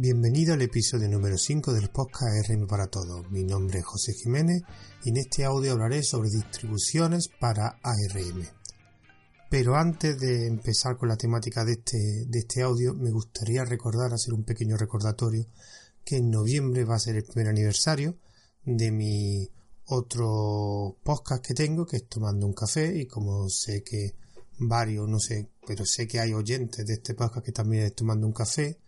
Bienvenido al episodio número 5 del podcast RM para Todos. Mi nombre es José Jiménez y en este audio hablaré sobre distribuciones para ARM. Pero antes de empezar con la temática de este, de este audio, me gustaría recordar, hacer un pequeño recordatorio, que en noviembre va a ser el primer aniversario de mi otro podcast que tengo, que es Tomando un Café, y como sé que varios, no sé, pero sé que hay oyentes de este podcast que también es Tomando un Café,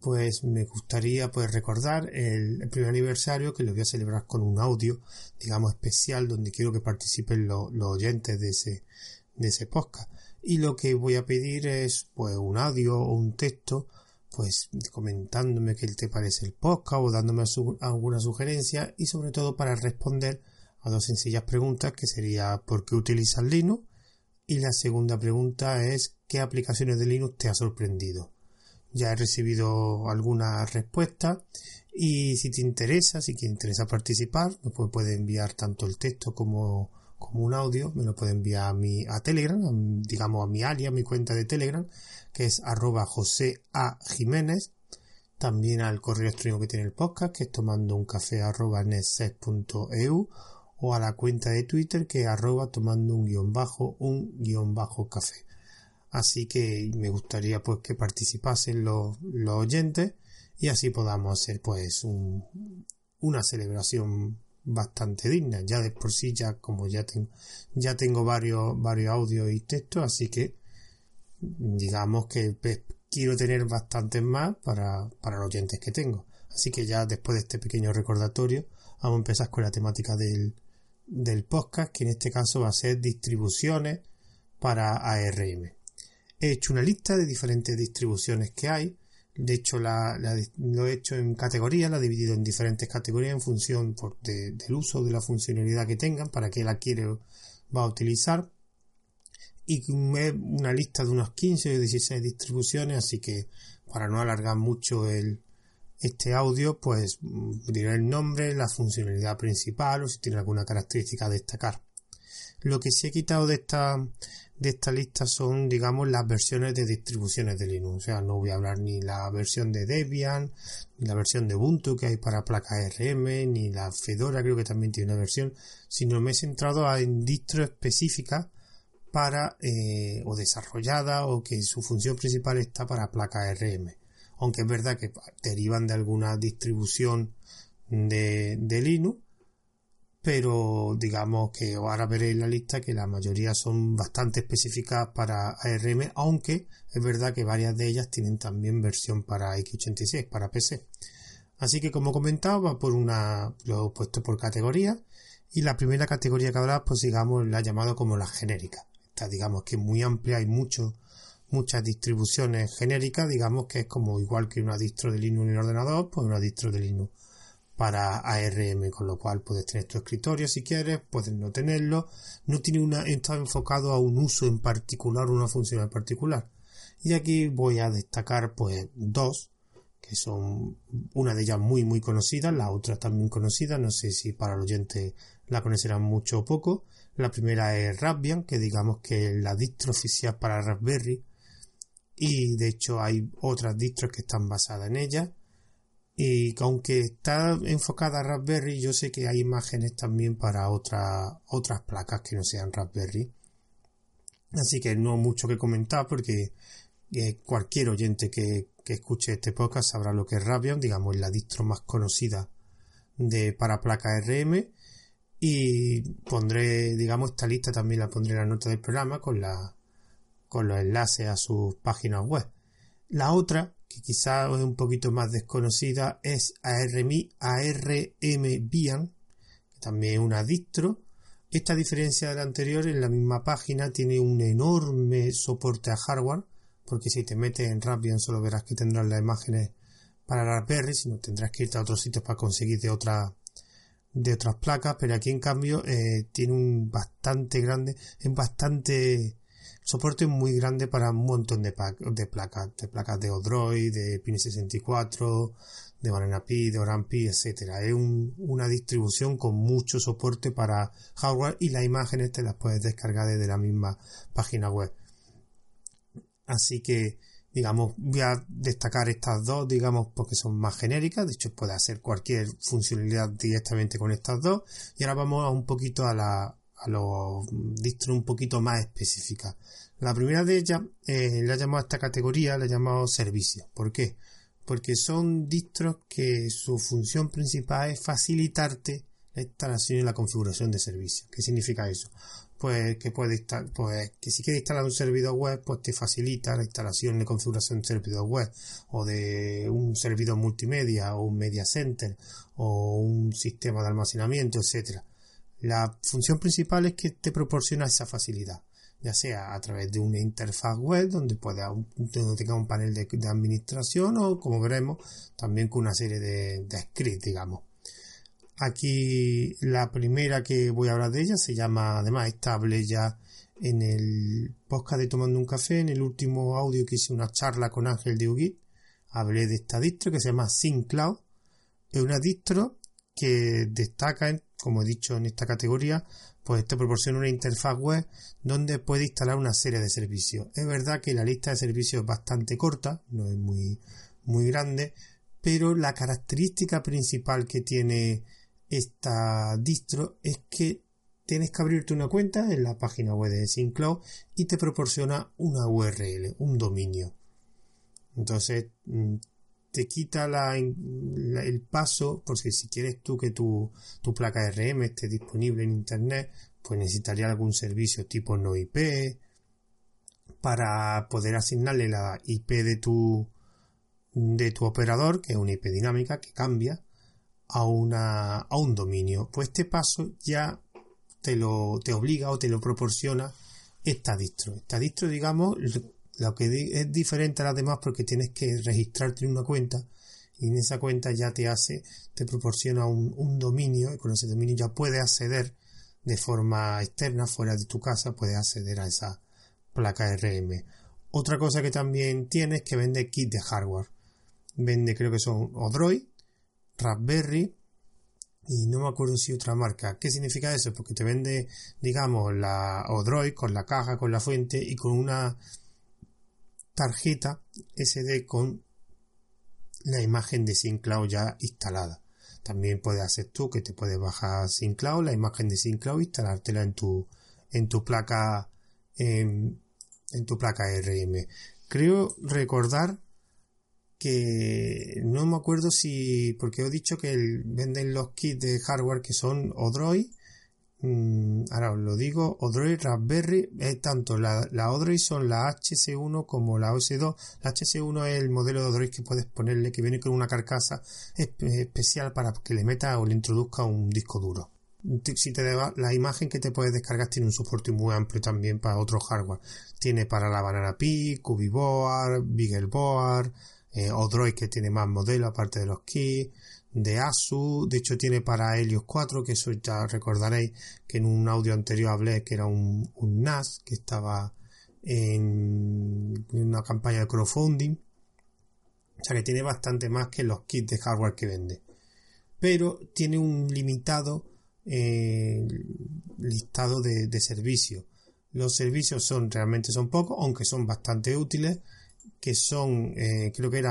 pues me gustaría pues recordar el, primer aniversario que lo voy a celebrar con un audio, digamos especial, donde quiero que participen los oyentes de ese, de ese podcast. Y lo que voy a pedir es pues un audio o un texto, pues comentándome qué te parece el podcast o dándome alguna sugerencia y sobre todo para responder a dos sencillas preguntas que sería ¿por qué utilizas Linux? Y la segunda pregunta es ¿qué aplicaciones de Linux te ha sorprendido? Ya he recibido algunas respuestas y si te interesa, si te interesa participar, me puede enviar tanto el texto como, como un audio, me lo puede enviar a mi, a Telegram, digamos a mi alias, mi cuenta de Telegram, que es arroba José A. Jiménez, también al correo electrónico que tiene el podcast, que es tomando un café .eu, o a la cuenta de Twitter que es arroba tomando un guion bajo un guion bajo café. Así que me gustaría pues que participasen los, los oyentes y así podamos hacer pues una celebración bastante digna. Ya de por sí ya como ya tengo ya tengo varios varios audios y textos, así que digamos que pues, quiero tener bastantes más para, para los oyentes que tengo. Así que ya después de este pequeño recordatorio, vamos a empezar con la temática del, del podcast, que en este caso va a ser distribuciones para ARM. He hecho una lista de diferentes distribuciones que hay. De hecho, lo he hecho en categorías, la he dividido en diferentes categorías en función del uso de la funcionalidad que tengan, para que la quiere va a utilizar. Y es una lista de unos 15 o 16 distribuciones, así que para no alargar mucho este audio, pues diré el nombre, la funcionalidad principal o si tiene alguna característica a destacar. Lo que sí he quitado de esta, de esta lista son, digamos, las versiones de distribuciones de Linux. O sea, no voy a hablar ni la versión de Debian, ni la versión de Ubuntu que hay para placas RM, ni la Fedora creo que también tiene una versión, sino me he centrado en distros específicas para, eh, o desarrollada, o que su función principal está para placas RM. Aunque es verdad que derivan de alguna distribución de, de Linux, pero digamos que ahora veréis la lista que la mayoría son bastante específicas para ARM, aunque es verdad que varias de ellas tienen también versión para x86, para PC. Así que como comentaba, por una, lo he puesto por categoría, y la primera categoría que habrá, pues digamos, la he llamado como la genérica. Esta digamos que es muy amplia, hay mucho, muchas distribuciones genéricas, digamos que es como igual que una distro de Linux en el ordenador, pues una distro de Linux para ARM, con lo cual puedes tener tu escritorio si quieres, puedes no tenerlo, no tiene una, está enfocado a un uso en particular, una función en particular. Y aquí voy a destacar pues dos, que son una de ellas muy muy conocida, la otra también conocida, no sé si para el oyente la conocerán mucho o poco. La primera es Raspbian, que digamos que es la distro oficial para Raspberry, y de hecho hay otras distros que están basadas en ella y aunque está enfocada a Raspberry, yo sé que hay imágenes también para otras otras placas que no sean Raspberry. Así que no mucho que comentar porque eh, cualquier oyente que, escuche este podcast sabrá lo que es Raspbian, digamos, la distro más conocida de para placa RM. Y pondré, digamos, esta lista también la pondré en la nota del programa con la, con los enlaces a sus páginas web. La otra que quizá es un poquito más desconocida, es ARMI, ARM Bian, también es una distro. Esta diferencia de la anterior, en la misma página tiene un enorme soporte a hardware, porque si te metes en Raspbian solo verás que tendrás las imágenes para Raspberry, sino tendrás que irte a otros sitios para conseguir de otras de otras placas, pero aquí en cambio eh, tiene un bastante grande, es bastante soporte muy grande para un montón de, de placas, de placas de Odroid, de Pine64, de Banana Pi, de Oran Pi, etcétera. Es una distribución con mucho soporte para hardware y las imágenes te las puedes descargar desde la misma página web. Así que digamos, voy a destacar estas dos, digamos, porque son más genéricas, de hecho puede hacer cualquier funcionalidad directamente con estas dos, y ahora vamos a un poquito a la, a los distros un poquito más específicas. La primera de ellas, eh, la he llamado a esta categoría, la he llamado servicios. ¿Por qué? Porque son distros que su función principal es facilitarte la instalación y la configuración de servicios. ¿Qué significa eso? Pues que puede estar, pues que si quieres instalar un servidor web, pues te facilita la instalación y configuración de servidor web, o de un servidor multimedia, o un media center, o un sistema de almacenamiento, etcétera. La función principal es que te proporciona esa facilidad ya sea a través de una interfaz web donde pueda donde tenga un panel de, administración o como veremos también con una serie de, de scripts digamos. Aquí la primera que voy a hablar de ella se llama además estable ya en el podcast de tomando un café en el último audio que hice una charla con Ángel de Ugit hablé de esta distro que se llama SyncCloud es una distro que destaca como he dicho en esta categoría pues te proporciona una interfaz web donde puedes instalar una serie de servicios. Es verdad que la lista de servicios es bastante corta, no es muy, muy grande, pero la característica principal que tiene esta distro es que tienes que abrirte una cuenta en la página web de SyncCloud y te proporciona una URL, un dominio. Entonces mm, te quita el paso, porque si quieres tú que tu, tu placa RM esté disponible en Internet, pues necesitaría algún servicio tipo no IP para poder asignarle la IP de tu, de tu operador, que es una IP dinámica que cambia, a, una, a un dominio. Pues este paso ya te lo te obliga o te lo proporciona esta distro. Esta distro, digamos, lo que es diferente a las demás porque tienes que registrarte en una cuenta y en esa cuenta ya te hace, te proporciona un, dominio y con ese dominio ya puedes acceder de forma externa, fuera de tu casa, puedes acceder a esa placa RM. Otra cosa que también tiene es que vende kit de hardware. Vende, creo que son Odroid, Raspberry y no me acuerdo si otra marca. ¿Qué significa eso? Porque te vende, digamos, la Odroid con la caja, con la fuente y con una tarjeta SD con la imagen de SyncCloud ya instalada. También puedes hacer tú que te puedes bajar SyncCloud, la imagen de SyncCloud, instalártela en tu, en tu placa, en, en tu placa RM. Creo recordar que no me acuerdo si, porque he dicho que venden los kits de hardware que son Odroid Mm, ahora os lo digo, Odroid Raspberry es tanto la, la Odroid son la HC1 como la OS2. La HC1 es el modelo de Odroid que puedes ponerle, que viene con una carcasa especial para que le meta o le introduzca un disco duro. Si te da, la imagen que te puedes descargar tiene un soporte muy amplio también para otro hardware. Tiene para la Banana Pi, Cubiboard, Beagleboard, eh, Odroid que tiene más modelos aparte de los keys de ASU, de hecho tiene para Helios 4, que eso ya recordaréis que en un audio anterior hablé que era un, NAS que estaba en, una campaña de crowdfunding, o sea que tiene bastante más que los kits de hardware que vende, pero tiene un limitado eh, listado de, servicios. Los servicios son realmente son pocos, aunque son bastante útiles, que son, eh, creo que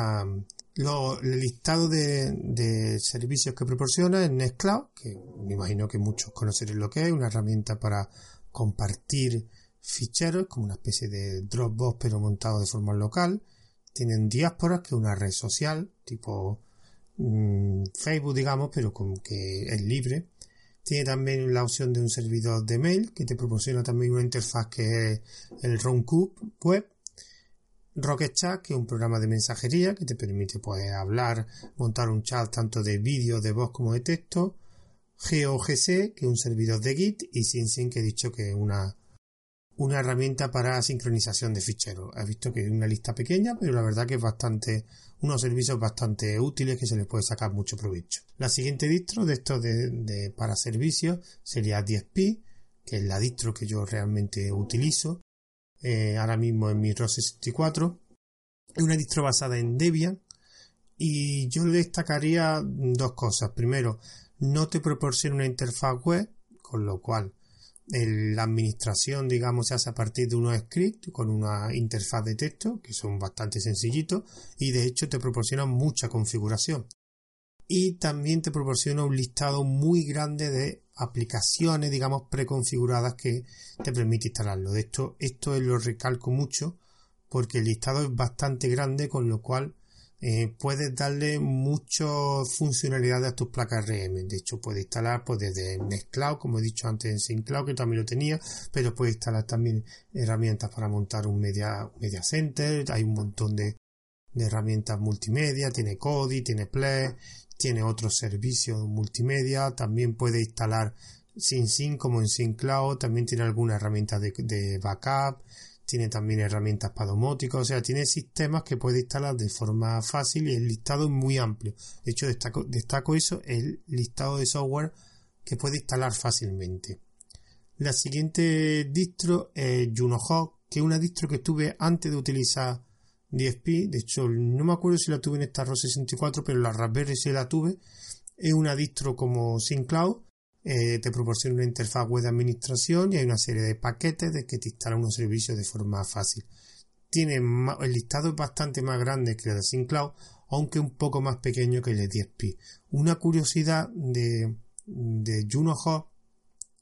era el listado de, servicios que proporciona es Nextcloud, que me imagino que muchos conoceréis lo que es, una herramienta para compartir ficheros, como una especie de Dropbox pero montado de forma local. Tienen Diásporas, que es una red social, tipo mm, Facebook, digamos, pero con que es libre. Tiene también la opción de un servidor de mail, que te proporciona también una interfaz que es el Roundcube Web, Rocket Chat, que es un programa de mensajería que te permite poder hablar, montar un chat tanto de vídeo, de voz como de texto. GeoGC, que es un servidor de Git, y SyncSync, que he dicho que es una, una herramienta para sincronización de ficheros. He visto que es una lista pequeña, pero la verdad que es bastante, unos servicios bastante útiles que se les puede sacar mucho provecho. La siguiente distro de estos de, para servicios sería 10P, que es la distro que yo realmente utilizo eh, ahora mismo en mi ROS 64. Es una distro basada en Debian y yo le destacaría dos cosas. Primero, no te proporciona una interfaz web, con lo cual la administración, digamos, se hace a partir de unos scripts con una interfaz de texto que son bastante sencillitos y de hecho te proporcionan mucha configuración. Y también te proporciona un listado muy grande de aplicaciones, digamos, preconfiguradas que te permite instalarlo. De hecho, esto lo recalco mucho porque el listado es bastante grande, con lo cual eh, puedes darle muchas funcionalidades a tus placas RM. De hecho, puedes instalar pues, desde Nextcloud, como he dicho antes en SyncCloud, que también lo tenía, pero puedes instalar también herramientas para montar un media, media center. Hay un montón de, de herramientas multimedia, tiene Kodi, tiene Play, tiene otros servicios multimedia. También puedes instalar SyncSync como en SyncCloud, también tiene algunas herramientas de, de backup tiene también herramientas para domótica, o sea, tiene sistemas que puede instalar de forma fácil y el listado es muy amplio. De hecho, destaco, destaco eso, el listado de software que puede instalar fácilmente. La siguiente distro es JunoHawk, que es una distro que estuve antes de utilizar DSP. De hecho, no me acuerdo si la tuve en esta ROS 64, pero la Raspberry sí la tuve. Es una distro como SyncCloud eh, te proporciona una interfaz web de administración y hay una serie de paquetes de que te instalan unos servicios de forma fácil. Tiene el listado es bastante más grande que el de SyncCloud, aunque un poco más pequeño que el de 10P. Una curiosidad de, de Juno Hub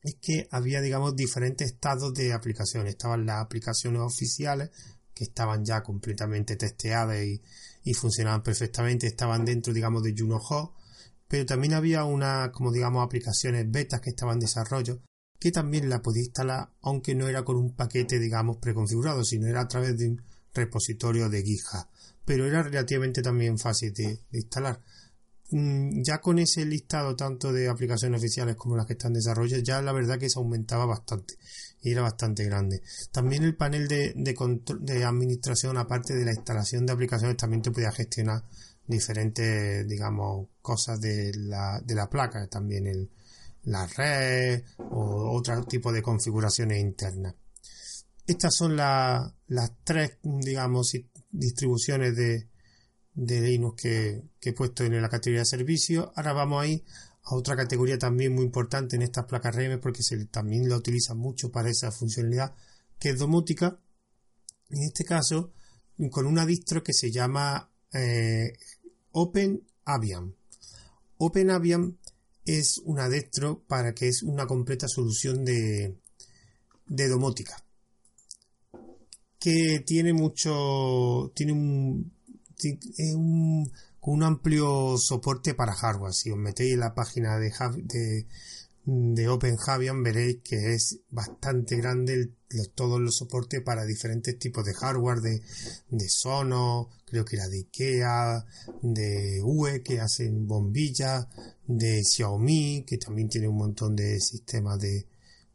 es que había, digamos, diferentes estados de aplicaciones. Estaban las aplicaciones oficiales, que estaban ya completamente testeadas y, y funcionaban perfectamente, estaban dentro, digamos, de Juno Hub pero también había una, como digamos, aplicaciones betas que estaban en desarrollo que también la podía instalar, aunque no era con un paquete, digamos, preconfigurado, sino era a través de un repositorio de GitHub. Pero era relativamente también fácil de, instalar. Mm, ya con ese listado tanto de aplicaciones oficiales como las que están en desarrollo, ya la verdad que se aumentaba bastante y era bastante grande. También el panel de, de, de administración, aparte de la instalación de aplicaciones, también te podía gestionar diferentes, digamos, cosas de la, de la placa, también el, la red o otro tipo de configuraciones internas. Estas son las tres, digamos, distribuciones de, de Linux que, he puesto en la categoría de servicios. Ahora vamos a ir a otra categoría también muy importante en estas placas RM porque se, también la utiliza mucho para esa funcionalidad, que es domótica. En este caso, con una distro que se llama eh, Open Avian. Open Avian es una distro para que es una completa solución de, de domótica que tiene mucho tiene un, un, un amplio soporte para hardware si os metéis en la página de, de de veréis que es bastante grande todos los soportes para diferentes tipos de hardware de, de Sonos, creo que era de Ikea, de UE que hacen bombillas, de Xiaomi que también tiene un montón de sistemas de,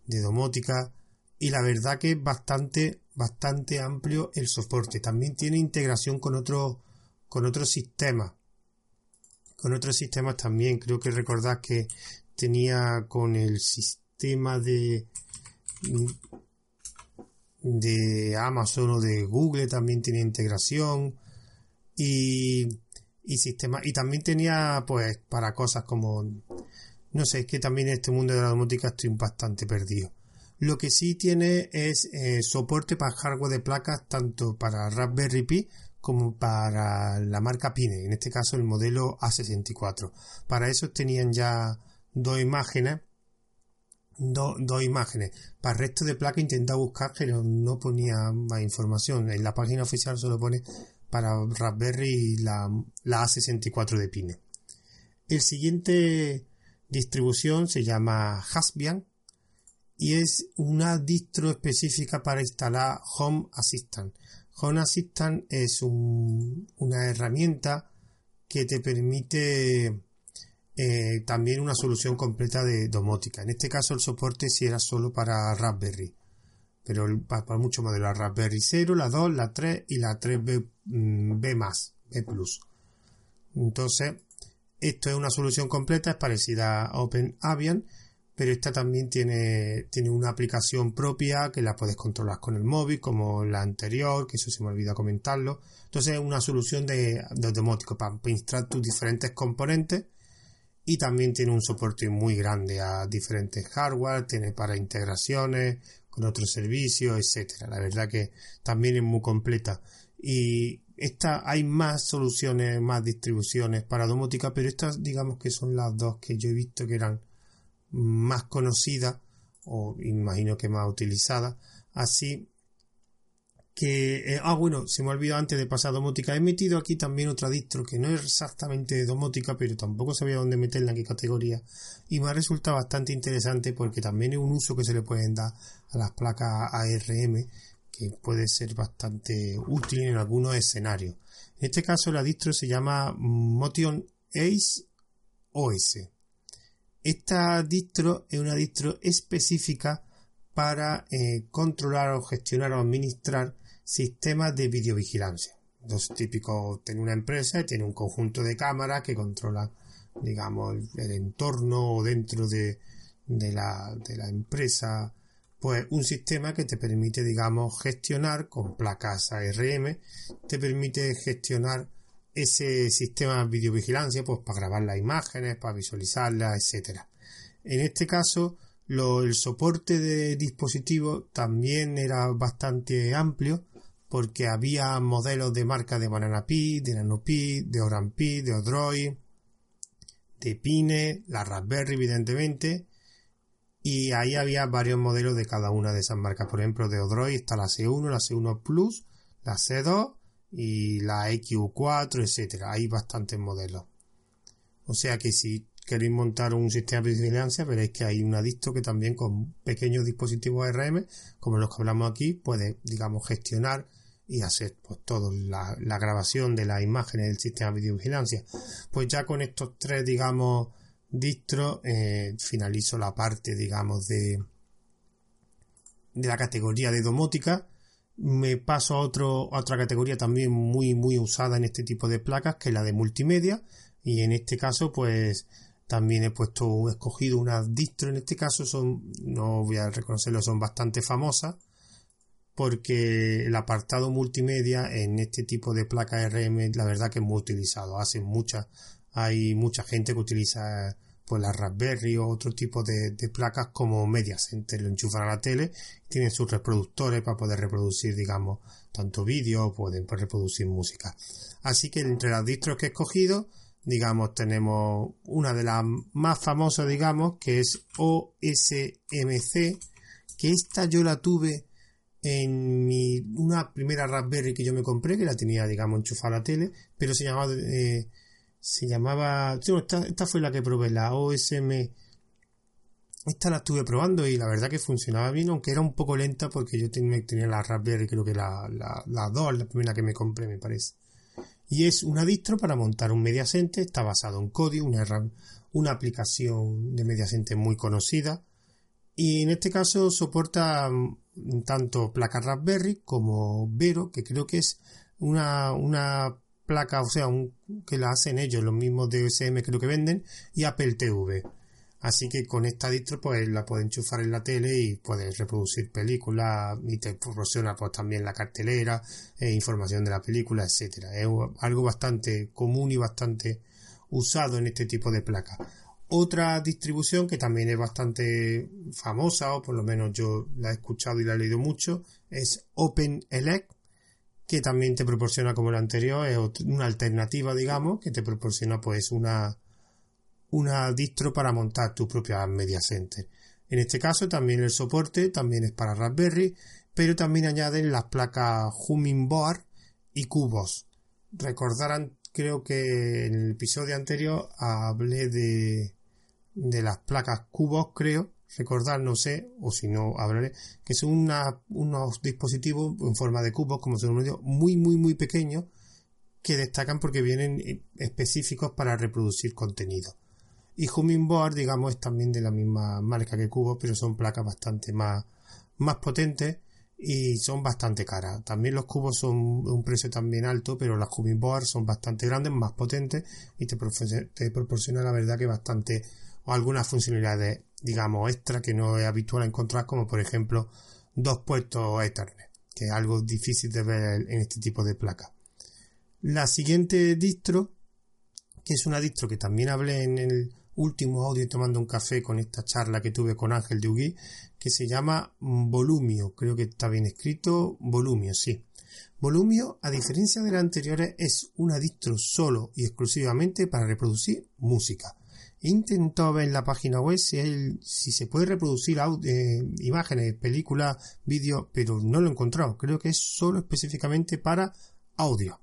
de domótica y la verdad que es bastante bastante amplio el soporte. También tiene integración con otros con otros sistemas. Con otros sistemas también. Creo que recordad que tenía con el sistema de de Amazon o de Google también tenía integración y, y sistema y también tenía pues para cosas como no sé es que también en este mundo de la domótica estoy bastante perdido lo que sí tiene es eh, soporte para hardware de placas tanto para Raspberry Pi como para la marca Pine, en este caso el modelo A64. Para eso tenían ya dos imágenes dos imágenes. Para el resto de placa intenté buscar, pero no ponía más información. En la página oficial solo pone para Raspberry y la, la A64 de Pine. El siguiente distribución se llama Hasbian y es una distro específica para instalar Home Assistant. Home Assistant es una herramienta que te permite eh, también una solución completa de domótica. En este caso el soporte si era solo para Raspberry, pero para, muchos modelos, la Raspberry 0, la 2, la 3 y la 3B mm, B+, B+. Entonces, esto es una solución completa, es parecida a OpenAvian, pero esta también tiene, tiene una aplicación propia que la puedes controlar con el móvil, como la anterior, que eso se me olvidó comentarlo. Entonces es una solución de, de domótico para instalar tus diferentes componentes y también tiene un soporte muy grande a diferentes hardware, tiene para integraciones con otros servicios, etcétera. La verdad que también es muy completa y esta hay más soluciones, más distribuciones para domótica, pero estas digamos que son las dos que yo he visto que eran más conocidas o imagino que más utilizadas. Así que, eh, ah, bueno, se me ha olvidado antes de pasar a domótica. He metido aquí también otra distro que no es exactamente de domótica, pero tampoco sabía dónde meterla, en qué categoría. Y me ha resultado bastante interesante porque también es un uso que se le pueden dar a las placas ARM que puede ser bastante útil en algunos escenarios. En este caso, la distro se llama Motion Ace OS. Esta distro es una distro específica para eh, controlar o gestionar o administrar sistemas de videovigilancia. Los típicos, tiene una empresa y tiene un conjunto de cámaras que controlan, digamos, el, entorno o dentro de, de, la, de la empresa, pues un sistema que te permite, digamos, gestionar con placas ARM, te permite gestionar ese sistema de videovigilancia, pues para grabar las imágenes, para visualizarlas, etcétera. En este caso, el soporte de dispositivos también era bastante amplio porque había modelos de marca de Banana Pi, de Nano Pi, de Oran Pi, de Odroid, de Pine, la Raspberry evidentemente, y ahí había varios modelos de cada una de esas marcas. Por ejemplo, de Odroid está la C1, la C1 Plus, la C2 y la XU4, etcétera. Hay bastantes modelos. O sea que si queréis montar un sistema de vigilancia, veréis que hay una distro que también con pequeños dispositivos ARM, como los que hablamos aquí, puede, digamos, gestionar y hacer pues todo la, grabación de las imágenes del sistema de videovigilancia. Pues ya con estos tres, digamos, distros, eh, finalizo la parte, digamos, de, de la categoría de domótica. Me paso a, otro, a otra categoría también muy, muy usada en este tipo de placas, que es la de multimedia. Y en este caso, pues, también he puesto, he escogido una distro, en este caso son, no voy a reconocerlo, son bastante famosas porque el apartado multimedia en este tipo de placa RM la verdad que es muy utilizado. Hace mucha, hay mucha gente que utiliza pues la Raspberry o otro tipo de, placas como Media Center, lo enchufan a la tele, tienen sus reproductores para poder reproducir, digamos, tanto vídeo pueden reproducir música. Así que entre las distros que he escogido, digamos, tenemos una de las más famosas, digamos, que es OSMC, que esta yo la tuve en mi, una primera Raspberry que yo me compré, que la tenía, digamos, enchufada a la tele, pero se llamaba, eh, se llamaba, esta, fue la que probé, la OSM, esta la estuve probando y la verdad que funcionaba bien, aunque era un poco lenta porque yo tenía, la Raspberry, creo que la, la, la 2, la primera que me compré, me parece. Y es una distro para montar un Media Center, está basado en Kodi, una, una aplicación de Media Center muy conocida. Y en este caso soporta tanto placa Raspberry como Vero, que creo que es una, una placa, o sea, un, que la hacen ellos, los mismos de USM que lo que venden, y Apple TV. Así que con esta distro pues la puedes enchufar en la tele y puedes reproducir películas y te proporciona pues también la cartelera, e información de la película, etcétera. Es algo bastante común y bastante usado en este tipo de placas. Otra distribución que también es bastante famosa, o por lo menos yo la he escuchado y la he leído mucho, es OpenELEC, que también te proporciona como la anterior, es una alternativa, digamos, que te proporciona pues una, una distro para montar tu propia media center. En este caso también el soporte también es para Raspberry, pero también añaden las placas Hummingbird y Cubos. Recordarán, creo que en el episodio anterior hablé de de las placas cubos, creo, recordar, no sé, o si no hablaré, que son unos dispositivos en forma de cubos, como se lo digo, muy, muy, muy pequeños, que destacan porque vienen eh, específicos para reproducir contenido. Y Hummingbird, digamos, es también de la misma marca que cubos, pero son placas bastante más, más potentes y son bastante caras. También los cubos son un precio también alto, pero las Hummingbird son bastante grandes, más potentes y te, te proporciona la verdad que bastante o algunas funcionalidades, digamos, extra que no es habitual encontrar, como por ejemplo dos puertos Ethernet, que es algo difícil de ver en este tipo de placas. La siguiente distro, que es una distro que también hablé en el último audio tomando un café con esta charla que tuve con Ángel Dugui, que se llama Volumio, creo que está bien escrito, Volumio, sí. Volumio, a diferencia de las anteriores, es una distro solo y exclusivamente para reproducir música. He intentado ver la página web si, si se puede reproducir eh, imágenes, películas, vídeos, pero no lo he encontrado. Creo que es solo específicamente para audio.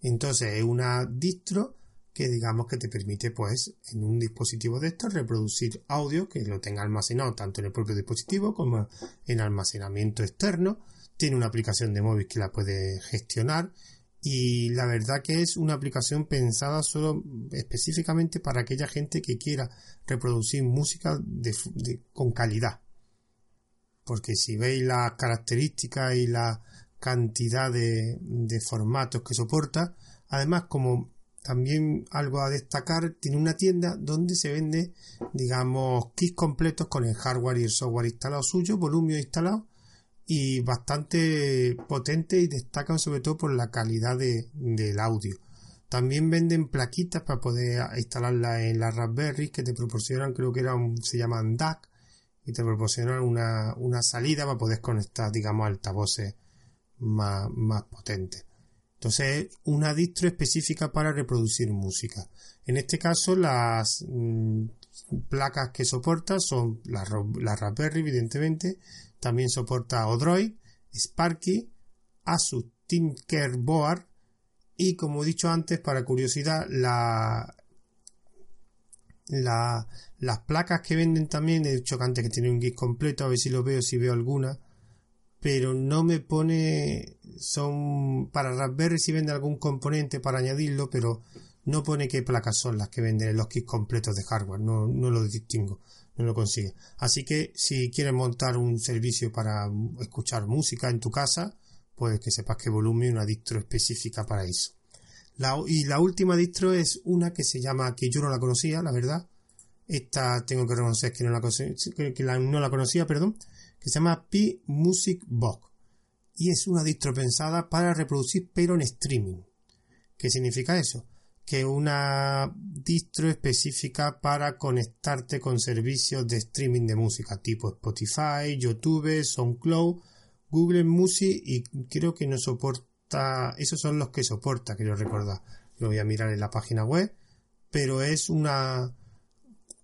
Entonces es una distro que digamos que te permite pues en un dispositivo de estos reproducir audio que lo tenga almacenado tanto en el propio dispositivo como en almacenamiento externo. Tiene una aplicación de móvil que la puede gestionar y la verdad que es una aplicación pensada solo específicamente para aquella gente que quiera reproducir música con calidad. Porque si veis las características y la cantidad de, de formatos que soporta, además como también algo a destacar, tiene una tienda donde se vende, digamos, kits completos con el hardware y el software instalado suyo, volumen instalado y bastante potente y destacan sobre todo por la calidad del audio. También venden plaquitas para poder instalarla en la Raspberry que te proporcionan, creo que era se llaman DAC y te proporcionan una, una salida para poder conectar, digamos, altavoces más, más potentes. Entonces es una distro específica para reproducir música. En este caso las mm, placas que soporta son la, la Raspberry evidentemente también soporta Odroid, Sparky, Asus Tinkerboard y como he dicho antes, para curiosidad, la, las placas que venden también, he dicho antes que tiene un kit completo, a ver si lo veo, si veo alguna, pero no me pone, son para Raspberry si vende algún componente para añadirlo, pero no pone qué placas son las que venden los kits completos de hardware, no, no lo distingo no lo consigue. Así que si quieres montar un servicio para escuchar música en tu casa, pues que sepas que Volumen una distro específica para eso. y la última distro es una que se llama, que yo no la conocía, la verdad. Esta tengo que reconocer que no la, que no la conocía, perdón, que se llama P Music Box. Y es una distro pensada para reproducir pero en streaming. ¿Qué significa eso? Que una distro específica para conectarte con servicios de streaming de música tipo Spotify, YouTube, SoundCloud, Google Music y creo que no soporta, esos son los que soporta, quiero recordar. Lo voy a mirar en la página web, pero es una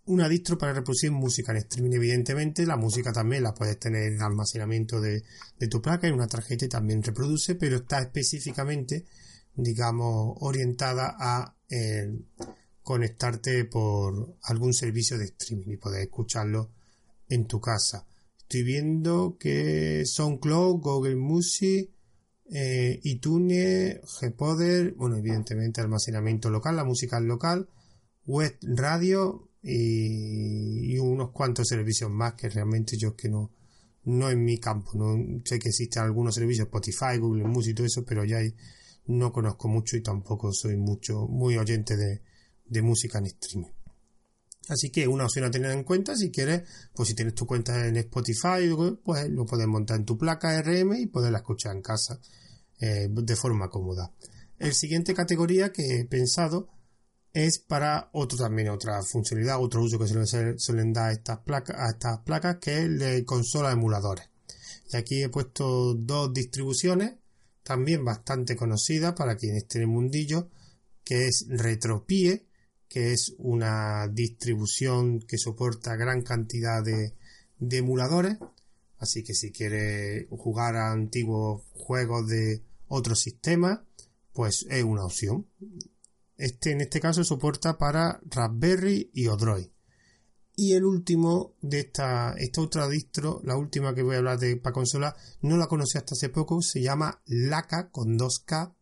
una distro para reproducir música en streaming. Evidentemente, la música también la puedes tener en almacenamiento de, de tu placa, en una tarjeta también reproduce, pero está específicamente digamos, orientada a eh, conectarte por algún servicio de streaming y poder escucharlo en tu casa. Estoy viendo que SoundCloud, Google Music, eh, iTunes, Gpoder, bueno, evidentemente almacenamiento local, la música local, web radio y, unos cuantos servicios más que realmente yo que no, no en mi campo. No sé que existen algunos servicios, Spotify, Google Music y todo eso, pero ya hay no conozco mucho y tampoco soy mucho, muy oyente de, de música en streaming. Así que una opción a tener en cuenta si quieres, pues si tienes tu cuenta en Spotify, pues lo puedes montar en tu placa RM y poderla escuchar en casa eh, de forma cómoda. El siguiente categoría que he pensado es para otro también otra funcionalidad, otro uso que suelen, suelen dar estas placas, a estas placas, que es el de consola emuladores. Y aquí he puesto dos distribuciones también bastante conocida para quienes tienen mundillo, que es Retropie, que es una distribución que soporta gran cantidad de, emuladores. Así que si quiere jugar a antiguos juegos de otro sistema, pues es una opción. Este en este caso soporta para Raspberry y Odroid. Y el último de esta, esta otra distro, la última que voy a hablar de para consola, no la conocí hasta hace poco, se llama Laka con 2K.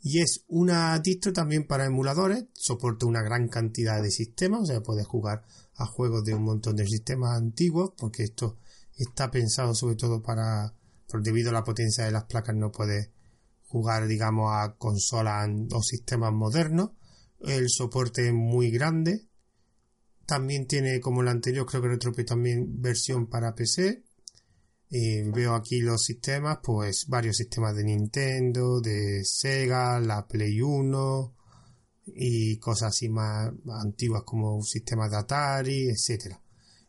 Y es una distro también para emuladores, soporta una gran cantidad de sistemas, o sea, puedes jugar a juegos de un montón de sistemas antiguos, porque esto está pensado sobre todo para, por debido a la potencia de las placas, no puedes jugar, digamos, a consolas o sistemas modernos. El soporte es muy grande, también tiene, como el anterior, creo que Retropie también versión para PC. veo aquí los sistemas, pues varios sistemas de Nintendo, de Sega, la Play 1, y cosas así más antiguas como sistemas de Atari, etcétera.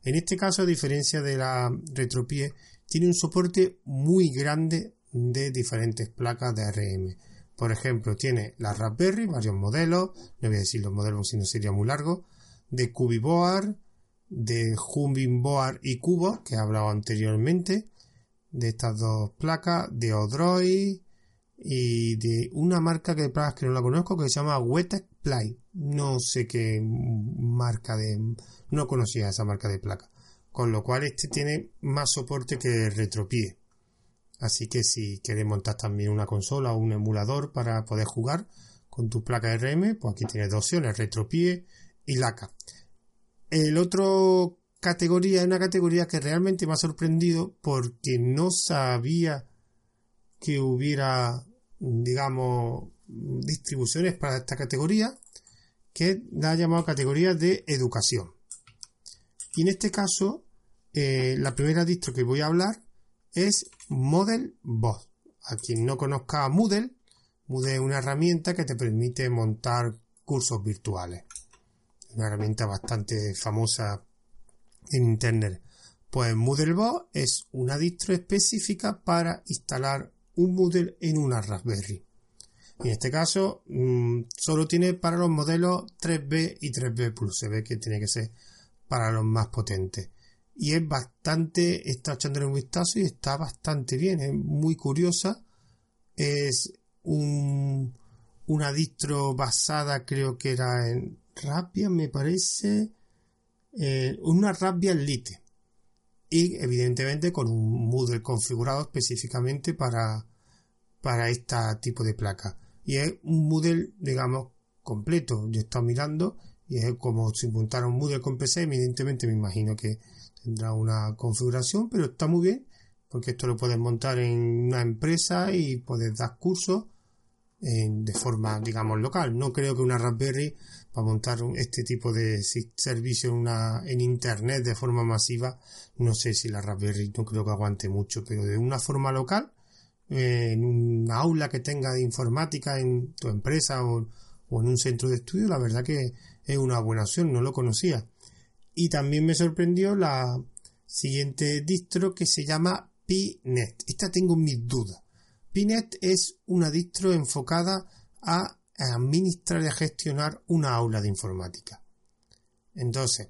En este caso, a diferencia de la RetroPie, tiene un soporte muy grande de diferentes placas de ARM. Por ejemplo, tiene la Raspberry, varios modelos, no voy a decir los modelos si no sería muy largo, de Cubiboard, de Hummingboard y Cubo, que he hablado anteriormente, de estas dos placas, de Odroid y de una marca que de placas que no la conozco que se llama Wetec Play. No sé qué marca de... no conocía esa marca de placa. Con lo cual este tiene más soporte que Retropie. Así que si quieres montar también una consola o un emulador para poder jugar con tu placa RM, pues aquí tienes dos opciones, Retropie y LACA. El otro categoría es una categoría que realmente me ha sorprendido porque no sabía que hubiera, digamos, distribuciones para esta categoría, que la ha llamado categoría de educación. Y en este caso, eh, la primera distro que voy a hablar es Model Boss. A quien no conozca Moodle, Moodle es una herramienta que te permite montar cursos virtuales una herramienta bastante famosa en Internet. Pues Moodlebot es una distro específica para instalar un Moodle en una Raspberry. En este caso, mm, solo tiene para los modelos 3B y 3B Plus. Se ve que tiene que ser para los más potentes. Y es bastante, está echándole un vistazo y está bastante bien. Es muy curiosa. Es un, una distro basada, creo que era en Rabia me parece eh, una Rabia Lite. Y evidentemente con un Moodle configurado específicamente para para este tipo de placa. Y es un Moodle digamos completo. Yo he estado mirando y es como si montara un Moodle con PC evidentemente me imagino que tendrá una configuración pero está muy bien porque esto lo puedes montar en una empresa y puedes dar cursos de forma, digamos, local. No creo que una Raspberry para montar este tipo de servicio en, una, en Internet de forma masiva, no sé si la Raspberry no creo que aguante mucho, pero de una forma local, eh, en un aula que tenga de informática en tu empresa o, o en un centro de estudio, la verdad que es una buena opción, no lo conocía. Y también me sorprendió la siguiente distro que se llama PNet. Esta tengo mis dudas Pinet es una distro enfocada a administrar y gestionar una aula de informática. Entonces,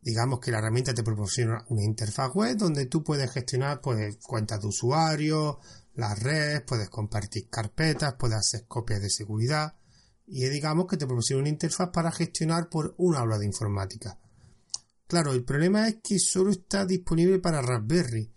digamos que la herramienta te proporciona una interfaz web donde tú puedes gestionar pues, cuentas de usuario, las redes, puedes compartir carpetas, puedes hacer copias de seguridad y digamos que te proporciona una interfaz para gestionar por una aula de informática. Claro, el problema es que solo está disponible para Raspberry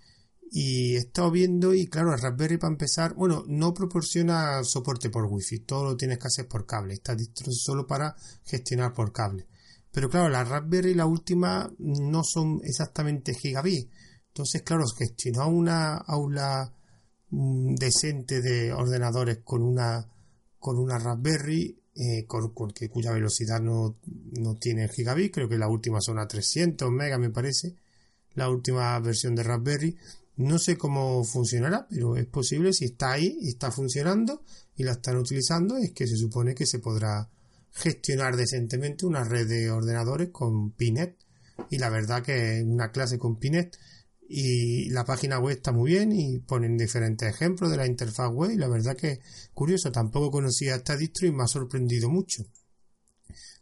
y he estado viendo y claro, el Raspberry para empezar, bueno, no proporciona soporte por Wi-Fi, todo lo tienes que hacer por cable, está solo para gestionar por cable. Pero claro, la Raspberry la última no son exactamente gigabit. Entonces, claro, gestionar una aula mm, decente de ordenadores con una con una Raspberry eh, con, cuya velocidad no, no tiene gigabit, creo que la última son a 300 megas me parece, la última versión de Raspberry no sé cómo funcionará, pero es posible si está ahí y está funcionando y la están utilizando, es que se supone que se podrá gestionar decentemente una red de ordenadores con Pinet. Y la verdad que una clase con Pinet y la página web está muy bien y ponen diferentes ejemplos de la interfaz web y la verdad que curioso, tampoco conocía esta distro y me ha sorprendido mucho.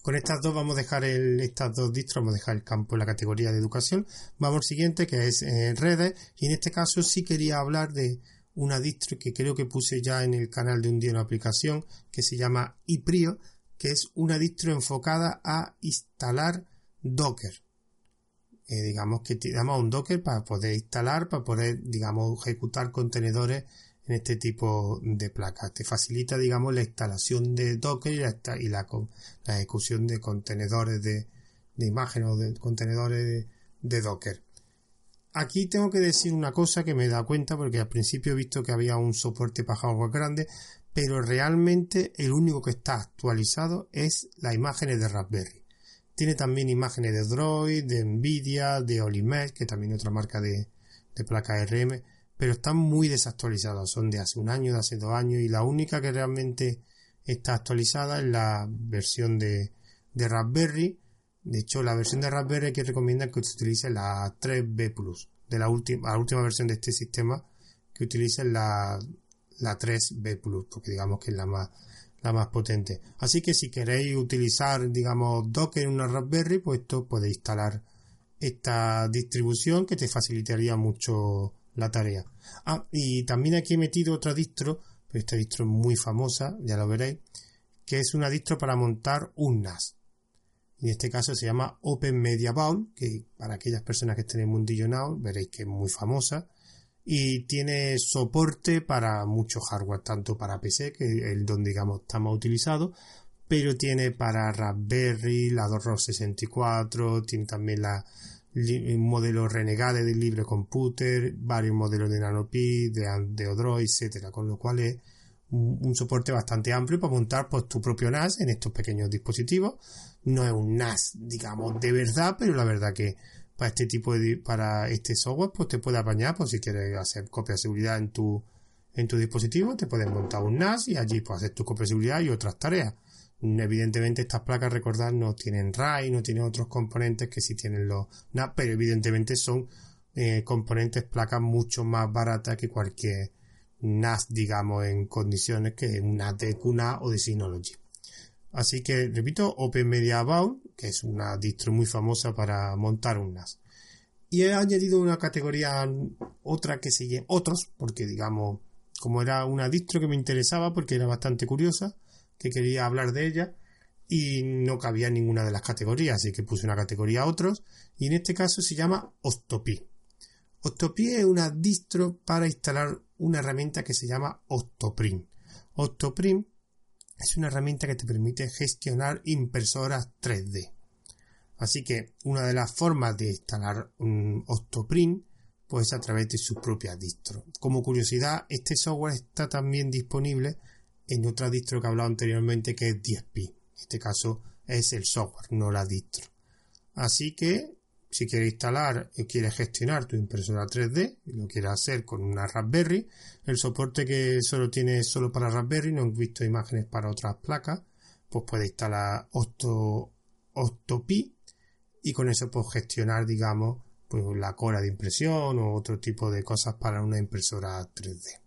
Con estas dos vamos a dejar el, estas dos distros, vamos a dejar el campo en la categoría de educación. Vamos al siguiente que es eh, redes y en este caso sí quería hablar de una distro que creo que puse ya en el canal de un día una aplicación que se llama iPrio, que es una distro enfocada a instalar Docker. Eh, digamos que te damos un Docker para poder instalar, para poder, digamos, ejecutar contenedores este tipo de placas. Te facilita, digamos, la instalación de Docker y la, ejecución de contenedores de, imágenes o de contenedores de, Docker. Aquí tengo que decir una cosa que me da cuenta porque al principio he visto que había un soporte para hardware grande, pero realmente el único que está actualizado es las imágenes de Raspberry. Tiene también imágenes de Droid, de Nvidia, de Olimed, que también es otra marca de placa RM pero están muy desactualizados, son de hace un año, de hace dos años, y la única que realmente está actualizada en la versión de, Raspberry. De hecho, la versión de Raspberry que recomienda que se utilice la 3B Plus, de la última, la última versión de este sistema, que utilice la, la 3B Plus, porque digamos que es la más, la más potente. Así que si queréis utilizar, digamos, Docker en una Raspberry, pues esto puede instalar esta distribución que te facilitaría mucho la tarea. Ah, y también aquí he metido otra distro, pero esta distro es muy famosa, ya lo veréis, que es una distro para montar un NAS. En este caso se llama Open Media Bowl, que para aquellas personas que estén en Mundillo Now veréis que es muy famosa y tiene soporte para mucho hardware, tanto para PC, que es el donde digamos está más utilizado, pero tiene para Raspberry, la 264, tiene también la un modelo Renegade de libre computer, varios modelos de NanoPi, de, de Odroid, etcétera, con lo cual es un, soporte bastante amplio para montar pues, tu propio NAS en estos pequeños dispositivos. No es un NAS, digamos, de verdad, pero la verdad que para este tipo de para este software pues te puede apañar pues si quieres hacer copia de seguridad en tu en tu dispositivo te puedes montar un NAS y allí puedes hacer tu copia de seguridad y otras tareas evidentemente estas placas recordad no tienen RAID no tienen otros componentes que sí tienen los NAS pero evidentemente son eh, componentes placas mucho más baratas que cualquier NAS digamos en condiciones que una de QNAP o de Synology Así que, repito, Open Media About, que es una distro muy famosa para montar un NAS. Y he añadido una categoría, otra que se llama otros, porque digamos, como era una distro que me interesaba, porque era bastante curiosa, que quería hablar de ella, y no cabía ninguna de las categorías, así que puse una categoría otros, y en este caso se llama Octopi. Octopi es una distro para instalar una herramienta que se llama Octoprim. Octoprim es una herramienta que te permite gestionar impresoras 3D. Así que una de las formas de instalar un Octoprint pues a través de su propia distro. Como curiosidad, este software está también disponible en otra distro que he hablado anteriormente que es DSP. En este caso es el software, no la distro. Así que si quieres instalar o quieres gestionar tu impresora 3D y lo quieres hacer con una Raspberry, el soporte que solo tiene solo para Raspberry, no he visto imágenes para otras placas, pues puedes instalar Octo, Octopi y con eso puedes gestionar, digamos, pues la cora de impresión o otro tipo de cosas para una impresora 3D.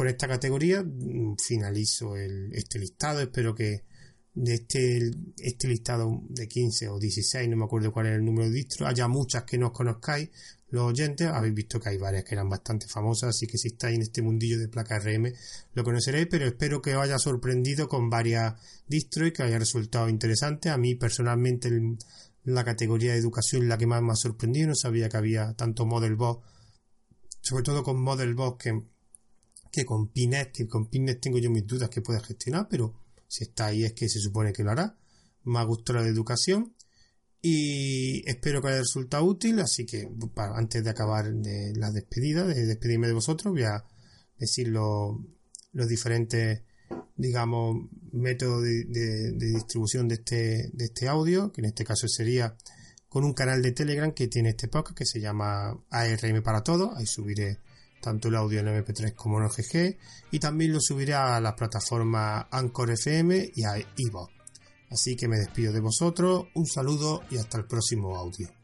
Con esta categoría mm, finalizo este listado, espero que de este, este listado de 15 o 16, no me acuerdo cuál es el número de distros, haya muchas que no os conozcáis, los oyentes, habéis visto que hay varias que eran bastante famosas, así que si estáis en este mundillo de placa RM lo conoceréis, pero espero que os haya sorprendido con varias distros y que haya resultado interesante. A mí personalmente la categoría de educación la que más me ha sorprendido, no sabía que había tanto Model Boss, sobre todo con Model Boss que, que con Pinet, que con Pinet tengo yo mis dudas que pueda gestionar, pero si está ahí es que se supone que lo hará. Me ha gustado la de educación y espero que haya resultado útil. Así que antes de acabar de la despedida, de despedirme de vosotros, voy a decir los, diferentes, digamos, métodos de, distribución de este, de este audio, que en este caso sería con un canal de Telegram que tiene este podcast que se llama ARM para todos. Ahí subiré tanto el audio en MP3 como en OGG, y también lo subiré a las plataformas Anchor FM y a Evo. Así que me despido de vosotros, un saludo y hasta el próximo audio.